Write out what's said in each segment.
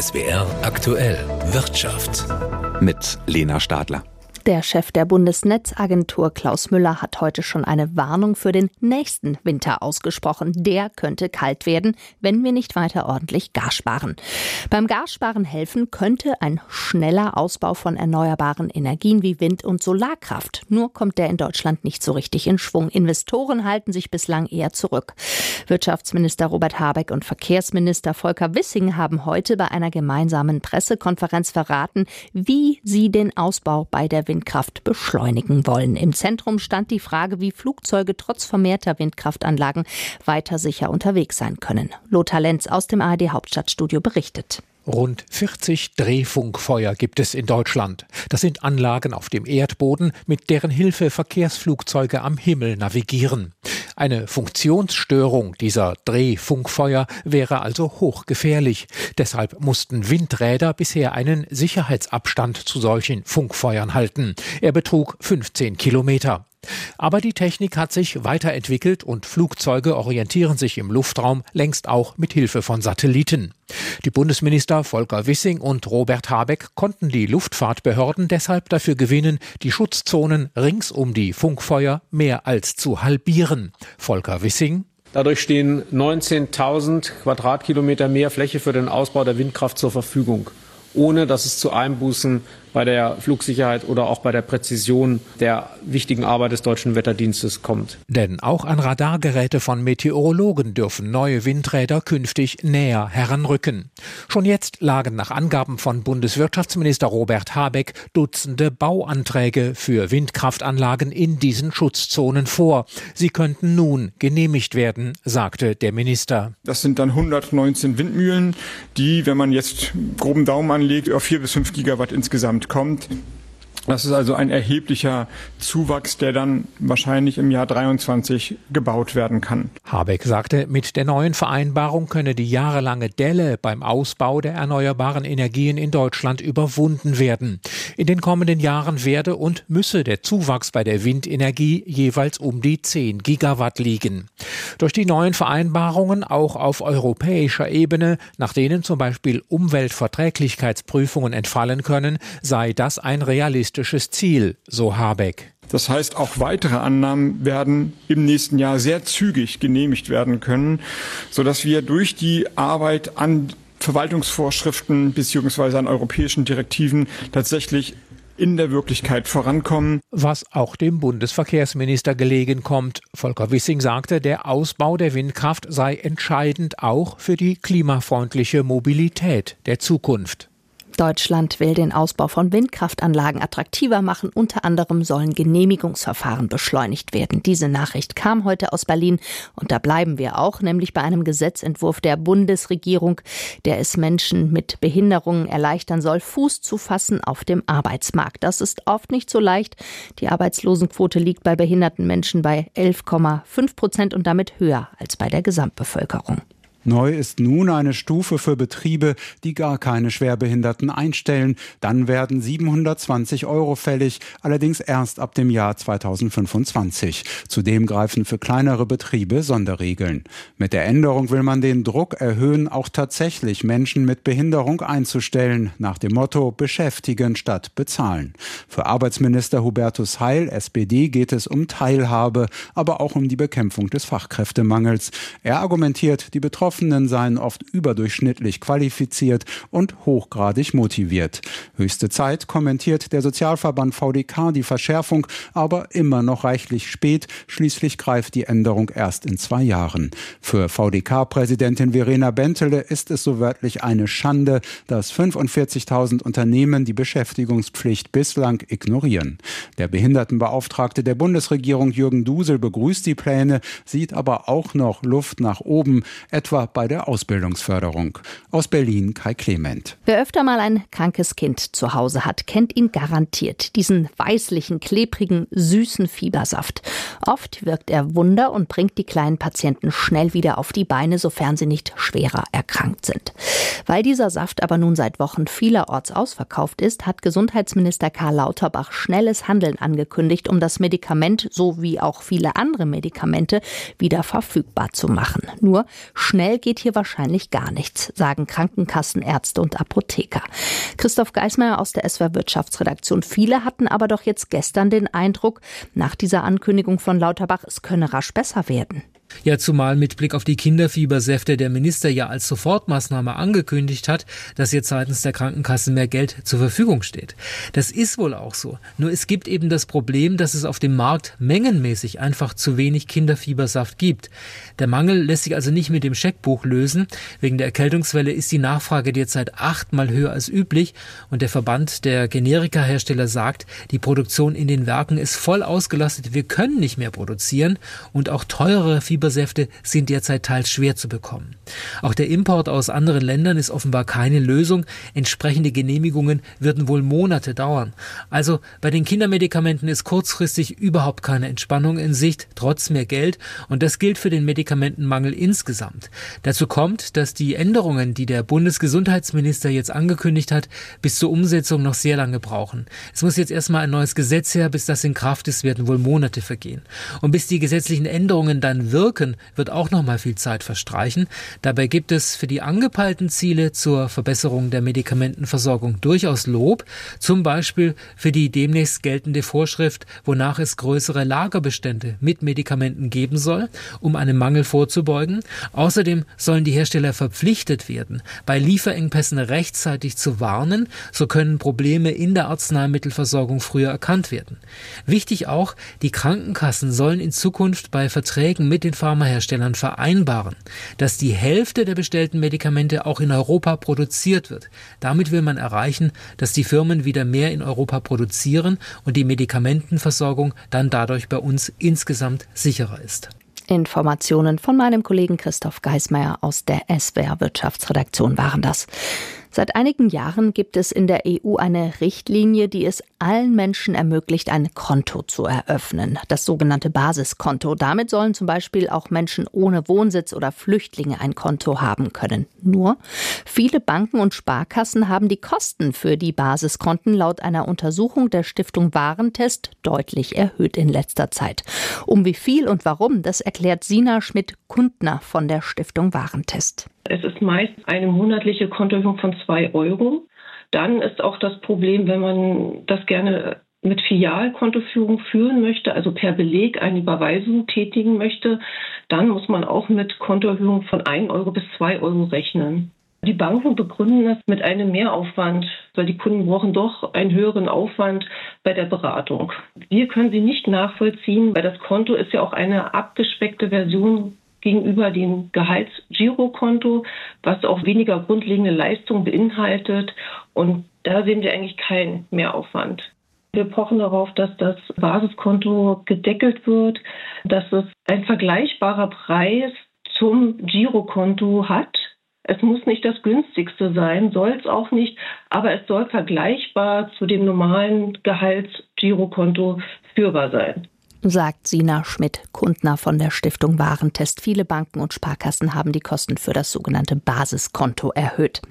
SWR aktuell Wirtschaft. Mit Lena Stadler. Der Chef der Bundesnetzagentur Klaus Müller hat heute schon eine Warnung für den nächsten Winter ausgesprochen. Der könnte kalt werden, wenn wir nicht weiter ordentlich Gas sparen. Beim Gassparen helfen könnte ein schneller Ausbau von erneuerbaren Energien wie Wind- und Solarkraft. Nur kommt der in Deutschland nicht so richtig in Schwung. Investoren halten sich bislang eher zurück. Wirtschaftsminister Robert Habeck und Verkehrsminister Volker Wissing haben heute bei einer gemeinsamen Pressekonferenz verraten, wie sie den Ausbau bei der Wind Windkraft beschleunigen wollen. Im Zentrum stand die Frage, wie Flugzeuge trotz vermehrter Windkraftanlagen weiter sicher unterwegs sein können. Lothar Lenz aus dem ARD Hauptstadtstudio berichtet. Rund 40 Drehfunkfeuer gibt es in Deutschland. Das sind Anlagen auf dem Erdboden, mit deren Hilfe Verkehrsflugzeuge am Himmel navigieren. Eine Funktionsstörung dieser Drehfunkfeuer wäre also hochgefährlich. Deshalb mussten Windräder bisher einen Sicherheitsabstand zu solchen Funkfeuern halten. Er betrug 15 Kilometer. Aber die Technik hat sich weiterentwickelt und Flugzeuge orientieren sich im Luftraum längst auch mit Hilfe von Satelliten. Die Bundesminister Volker Wissing und Robert Habeck konnten die Luftfahrtbehörden deshalb dafür gewinnen, die Schutzzonen rings um die Funkfeuer mehr als zu halbieren. Volker Wissing Dadurch stehen 19.000 Quadratkilometer mehr Fläche für den Ausbau der Windkraft zur Verfügung, ohne dass es zu Einbußen bei der Flugsicherheit oder auch bei der Präzision der wichtigen Arbeit des deutschen Wetterdienstes kommt. Denn auch an Radargeräte von Meteorologen dürfen neue Windräder künftig näher heranrücken. Schon jetzt lagen nach Angaben von Bundeswirtschaftsminister Robert Habeck Dutzende Bauanträge für Windkraftanlagen in diesen Schutzzonen vor. Sie könnten nun genehmigt werden, sagte der Minister. Das sind dann 119 Windmühlen, die, wenn man jetzt groben Daumen anlegt, auf vier bis fünf Gigawatt insgesamt insgesamt kommt. Das ist also ein erheblicher Zuwachs, der dann wahrscheinlich im Jahr 23 gebaut werden kann. Habeck sagte, mit der neuen Vereinbarung könne die jahrelange Delle beim Ausbau der erneuerbaren Energien in Deutschland überwunden werden. In den kommenden Jahren werde und müsse der Zuwachs bei der Windenergie jeweils um die 10 Gigawatt liegen. Durch die neuen Vereinbarungen auch auf europäischer Ebene, nach denen zum Beispiel Umweltverträglichkeitsprüfungen entfallen können, sei das ein realistisches Ziel, so Habeck. Das heißt, auch weitere Annahmen werden im nächsten Jahr sehr zügig genehmigt werden können, sodass wir durch die Arbeit an Verwaltungsvorschriften beziehungsweise an europäischen Direktiven tatsächlich in der Wirklichkeit vorankommen. Was auch dem Bundesverkehrsminister gelegen kommt. Volker Wissing sagte, der Ausbau der Windkraft sei entscheidend auch für die klimafreundliche Mobilität der Zukunft. Deutschland will den Ausbau von Windkraftanlagen attraktiver machen. Unter anderem sollen Genehmigungsverfahren beschleunigt werden. Diese Nachricht kam heute aus Berlin und da bleiben wir auch, nämlich bei einem Gesetzentwurf der Bundesregierung, der es Menschen mit Behinderungen erleichtern soll, Fuß zu fassen auf dem Arbeitsmarkt. Das ist oft nicht so leicht. Die Arbeitslosenquote liegt bei behinderten Menschen bei 11,5 Prozent und damit höher als bei der Gesamtbevölkerung. Neu ist nun eine Stufe für Betriebe, die gar keine Schwerbehinderten einstellen. Dann werden 720 Euro fällig, allerdings erst ab dem Jahr 2025. Zudem greifen für kleinere Betriebe Sonderregeln. Mit der Änderung will man den Druck erhöhen, auch tatsächlich Menschen mit Behinderung einzustellen, nach dem Motto beschäftigen statt bezahlen. Für Arbeitsminister Hubertus Heil, SPD, geht es um Teilhabe, aber auch um die Bekämpfung des Fachkräftemangels. Er argumentiert, die Betroffenen Betroffenen seien oft überdurchschnittlich qualifiziert und hochgradig motiviert. Höchste Zeit, kommentiert der Sozialverband VDK die Verschärfung, aber immer noch reichlich spät. Schließlich greift die Änderung erst in zwei Jahren. Für VDK-Präsidentin Verena Bentele ist es so wörtlich eine Schande, dass 45.000 Unternehmen die Beschäftigungspflicht bislang ignorieren. Der Behindertenbeauftragte der Bundesregierung Jürgen Dusel begrüßt die Pläne, sieht aber auch noch Luft nach oben, etwa bei der Ausbildungsförderung. Aus Berlin Kai Clement. Wer öfter mal ein krankes Kind zu Hause hat, kennt ihn garantiert. Diesen weißlichen, klebrigen, süßen Fiebersaft. Oft wirkt er Wunder und bringt die kleinen Patienten schnell wieder auf die Beine, sofern sie nicht schwerer erkrankt sind. Weil dieser Saft aber nun seit Wochen vielerorts ausverkauft ist, hat Gesundheitsminister Karl Lauterbach schnelles Handeln angekündigt, um das Medikament so wie auch viele andere Medikamente wieder verfügbar zu machen. Nur schnell geht hier wahrscheinlich gar nichts, sagen Krankenkassen, Ärzte und Apotheker. Christoph Geismeier aus der SWR Wirtschaftsredaktion. Viele hatten aber doch jetzt gestern den Eindruck, nach dieser Ankündigung von Lauterbach, es könne rasch besser werden. Ja, zumal mit Blick auf die Kinderfiebersäfte der Minister ja als Sofortmaßnahme angekündigt hat, dass jetzt seitens der Krankenkasse mehr Geld zur Verfügung steht. Das ist wohl auch so. Nur es gibt eben das Problem, dass es auf dem Markt mengenmäßig einfach zu wenig Kinderfiebersaft gibt. Der Mangel lässt sich also nicht mit dem Scheckbuch lösen. Wegen der Erkältungswelle ist die Nachfrage derzeit achtmal höher als üblich und der Verband der Generikahersteller sagt, die Produktion in den Werken ist voll ausgelastet. Wir können nicht mehr produzieren und auch teurere Fieber Fiebersäfte sind derzeit teils schwer zu bekommen. Auch der Import aus anderen Ländern ist offenbar keine Lösung. Entsprechende Genehmigungen würden wohl Monate dauern. Also bei den Kindermedikamenten ist kurzfristig überhaupt keine Entspannung in Sicht, trotz mehr Geld. Und das gilt für den Medikamentenmangel insgesamt. Dazu kommt, dass die Änderungen, die der Bundesgesundheitsminister jetzt angekündigt hat, bis zur Umsetzung noch sehr lange brauchen. Es muss jetzt erstmal ein neues Gesetz her, bis das in Kraft ist, werden wohl Monate vergehen. Und bis die gesetzlichen Änderungen dann wirken, wirken, wird auch noch mal viel Zeit verstreichen. Dabei gibt es für die angepeilten Ziele zur Verbesserung der Medikamentenversorgung durchaus Lob, zum Beispiel für die demnächst geltende Vorschrift, wonach es größere Lagerbestände mit Medikamenten geben soll, um einem Mangel vorzubeugen. Außerdem sollen die Hersteller verpflichtet werden, bei Lieferengpässen rechtzeitig zu warnen, so können Probleme in der Arzneimittelversorgung früher erkannt werden. Wichtig auch, die Krankenkassen sollen in Zukunft bei Verträgen mit den Pharmaherstellern vereinbaren, dass die Hälfte der bestellten Medikamente auch in Europa produziert wird. Damit will man erreichen, dass die Firmen wieder mehr in Europa produzieren und die Medikamentenversorgung dann dadurch bei uns insgesamt sicherer ist. Informationen von meinem Kollegen Christoph Geismeier aus der SWR Wirtschaftsredaktion waren das. Seit einigen Jahren gibt es in der EU eine Richtlinie, die es allen Menschen ermöglicht, ein Konto zu eröffnen, das sogenannte Basiskonto. Damit sollen zum Beispiel auch Menschen ohne Wohnsitz oder Flüchtlinge ein Konto haben können. Nur viele Banken und Sparkassen haben die Kosten für die Basiskonten laut einer Untersuchung der Stiftung Warentest deutlich erhöht in letzter Zeit. Um wie viel und warum, das erklärt Sina Schmidt-Kundner von der Stiftung Warentest. Es ist meist eine monatliche Kontoerhöhung von zwei Euro. Dann ist auch das Problem, wenn man das gerne mit Filialkontoführung führen möchte, also per Beleg eine Überweisung tätigen möchte, dann muss man auch mit Kontoerhöhung von 1 Euro bis 2 Euro rechnen. Die Banken begründen das mit einem Mehraufwand, weil die Kunden brauchen doch einen höheren Aufwand bei der Beratung. Wir können sie nicht nachvollziehen, weil das Konto ist ja auch eine abgespeckte Version gegenüber dem Gehaltsgirokonto, was auch weniger grundlegende Leistungen beinhaltet. Und da sehen wir eigentlich keinen Mehraufwand. Wir pochen darauf, dass das Basiskonto gedeckelt wird, dass es ein vergleichbarer Preis zum Girokonto hat. Es muss nicht das günstigste sein, soll es auch nicht, aber es soll vergleichbar zu dem normalen Gehaltsgirokonto führbar sein sagt Sina Schmidt-Kundner von der Stiftung Warentest. Viele Banken und Sparkassen haben die Kosten für das sogenannte Basiskonto erhöht.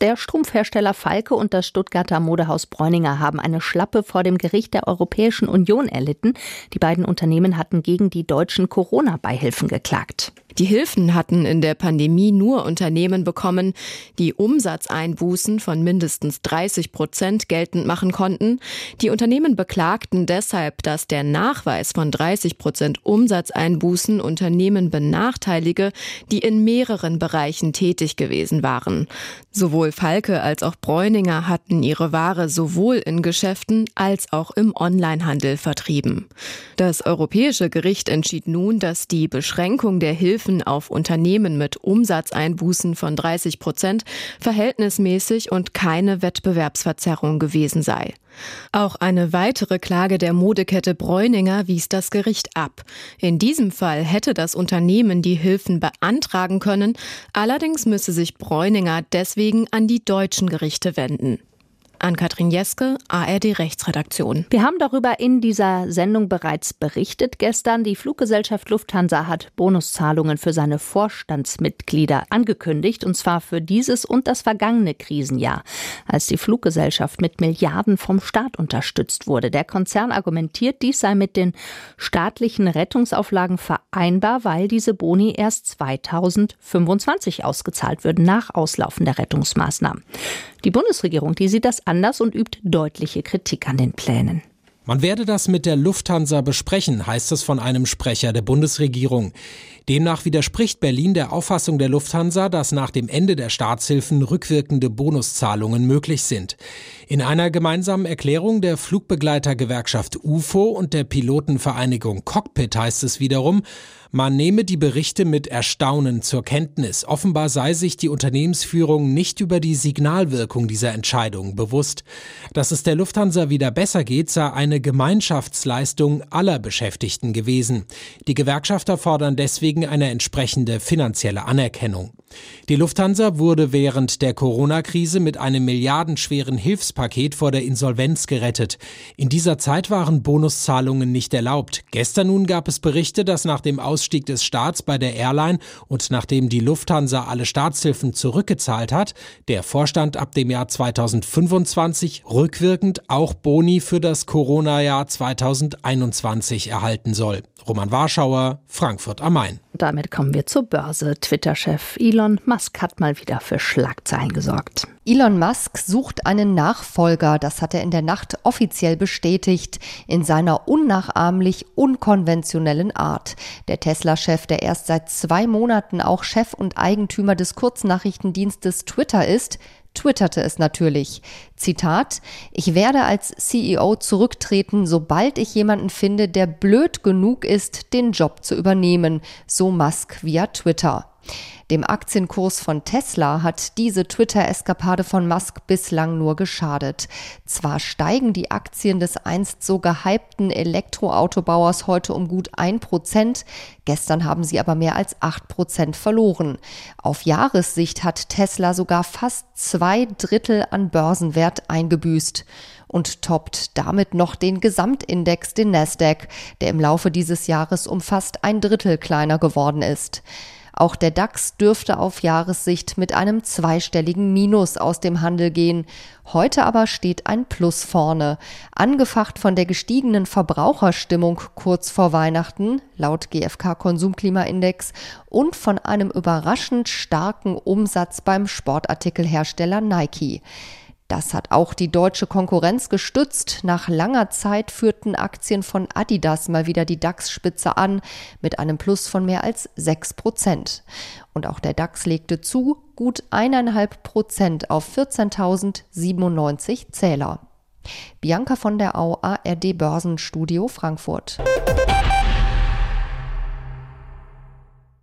Der Strumpfhersteller Falke und das Stuttgarter Modehaus Bräuninger haben eine Schlappe vor dem Gericht der Europäischen Union erlitten. Die beiden Unternehmen hatten gegen die deutschen Corona-Beihilfen geklagt. Die Hilfen hatten in der Pandemie nur Unternehmen bekommen, die Umsatzeinbußen von mindestens 30 Prozent geltend machen konnten. Die Unternehmen beklagten deshalb, dass der Nachweis von 30 Prozent Umsatzeinbußen Unternehmen benachteilige, die in mehreren Bereichen tätig gewesen waren. Sowohl Falke als auch Bräuninger hatten ihre Ware sowohl in Geschäften als auch im Onlinehandel vertrieben. Das Europäische Gericht entschied nun, dass die Beschränkung der Hilfen Hilfen auf Unternehmen mit Umsatzeinbußen von 30 Prozent verhältnismäßig und keine Wettbewerbsverzerrung gewesen sei. Auch eine weitere Klage der Modekette Bräuninger wies das Gericht ab. In diesem Fall hätte das Unternehmen die Hilfen beantragen können, allerdings müsse sich Bräuninger deswegen an die deutschen Gerichte wenden. An Katrin Jeske, ARD Rechtsredaktion. Wir haben darüber in dieser Sendung bereits berichtet gestern. Die Fluggesellschaft Lufthansa hat Bonuszahlungen für seine Vorstandsmitglieder angekündigt, und zwar für dieses und das vergangene Krisenjahr, als die Fluggesellschaft mit Milliarden vom Staat unterstützt wurde. Der Konzern argumentiert, dies sei mit den staatlichen Rettungsauflagen vereinbar, weil diese Boni erst 2025 ausgezahlt würden, nach Auslaufen der Rettungsmaßnahmen. Die Bundesregierung, die sieht das anders und übt deutliche Kritik an den Plänen. Man werde das mit der Lufthansa besprechen, heißt es von einem Sprecher der Bundesregierung. Demnach widerspricht Berlin der Auffassung der Lufthansa, dass nach dem Ende der Staatshilfen rückwirkende Bonuszahlungen möglich sind. In einer gemeinsamen Erklärung der Flugbegleitergewerkschaft UFO und der Pilotenvereinigung Cockpit heißt es wiederum, man nehme die Berichte mit Erstaunen zur Kenntnis. Offenbar sei sich die Unternehmensführung nicht über die Signalwirkung dieser Entscheidung bewusst. Dass es der Lufthansa wieder besser geht, sei eine Gemeinschaftsleistung aller Beschäftigten gewesen. Die Gewerkschafter fordern deswegen eine entsprechende finanzielle Anerkennung. Die Lufthansa wurde während der Corona-Krise mit einem milliardenschweren Hilfspaket vor der Insolvenz gerettet. In dieser Zeit waren Bonuszahlungen nicht erlaubt. Gestern nun gab es Berichte, dass nach dem Ausstieg des Staats bei der Airline und nachdem die Lufthansa alle Staatshilfen zurückgezahlt hat, der Vorstand ab dem Jahr 2025 rückwirkend auch Boni für das Corona-Jahr 2021 erhalten soll. Roman Warschauer, Frankfurt am Main. Damit kommen wir zur Börse. Twitter-Chef Elon Musk hat mal wieder für Schlagzeilen gesorgt. Elon Musk sucht einen Nachfolger, das hat er in der Nacht offiziell bestätigt, in seiner unnachahmlich unkonventionellen Art. Der Tesla-Chef, der erst seit zwei Monaten auch Chef und Eigentümer des Kurznachrichtendienstes Twitter ist, twitterte es natürlich. Zitat, ich werde als CEO zurücktreten, sobald ich jemanden finde, der blöd genug ist, den Job zu übernehmen, so Musk via Twitter. Dem Aktienkurs von Tesla hat diese Twitter-Eskapade von Musk bislang nur geschadet. Zwar steigen die Aktien des einst so gehypten Elektroautobauers heute um gut ein Prozent, gestern haben sie aber mehr als acht Prozent verloren. Auf Jahressicht hat Tesla sogar fast zwei Drittel an Börsenwert eingebüßt und toppt damit noch den Gesamtindex, den Nasdaq, der im Laufe dieses Jahres um fast ein Drittel kleiner geworden ist. Auch der DAX dürfte auf Jahressicht mit einem zweistelligen Minus aus dem Handel gehen. Heute aber steht ein Plus vorne. Angefacht von der gestiegenen Verbraucherstimmung kurz vor Weihnachten, laut GfK Konsumklimaindex, und von einem überraschend starken Umsatz beim Sportartikelhersteller Nike. Das hat auch die deutsche Konkurrenz gestützt. Nach langer Zeit führten Aktien von Adidas mal wieder die DAX-Spitze an mit einem Plus von mehr als 6 Prozent. Und auch der DAX legte zu, gut eineinhalb Prozent auf 14.097 Zähler. Bianca von der Au, ARD Börsenstudio Frankfurt.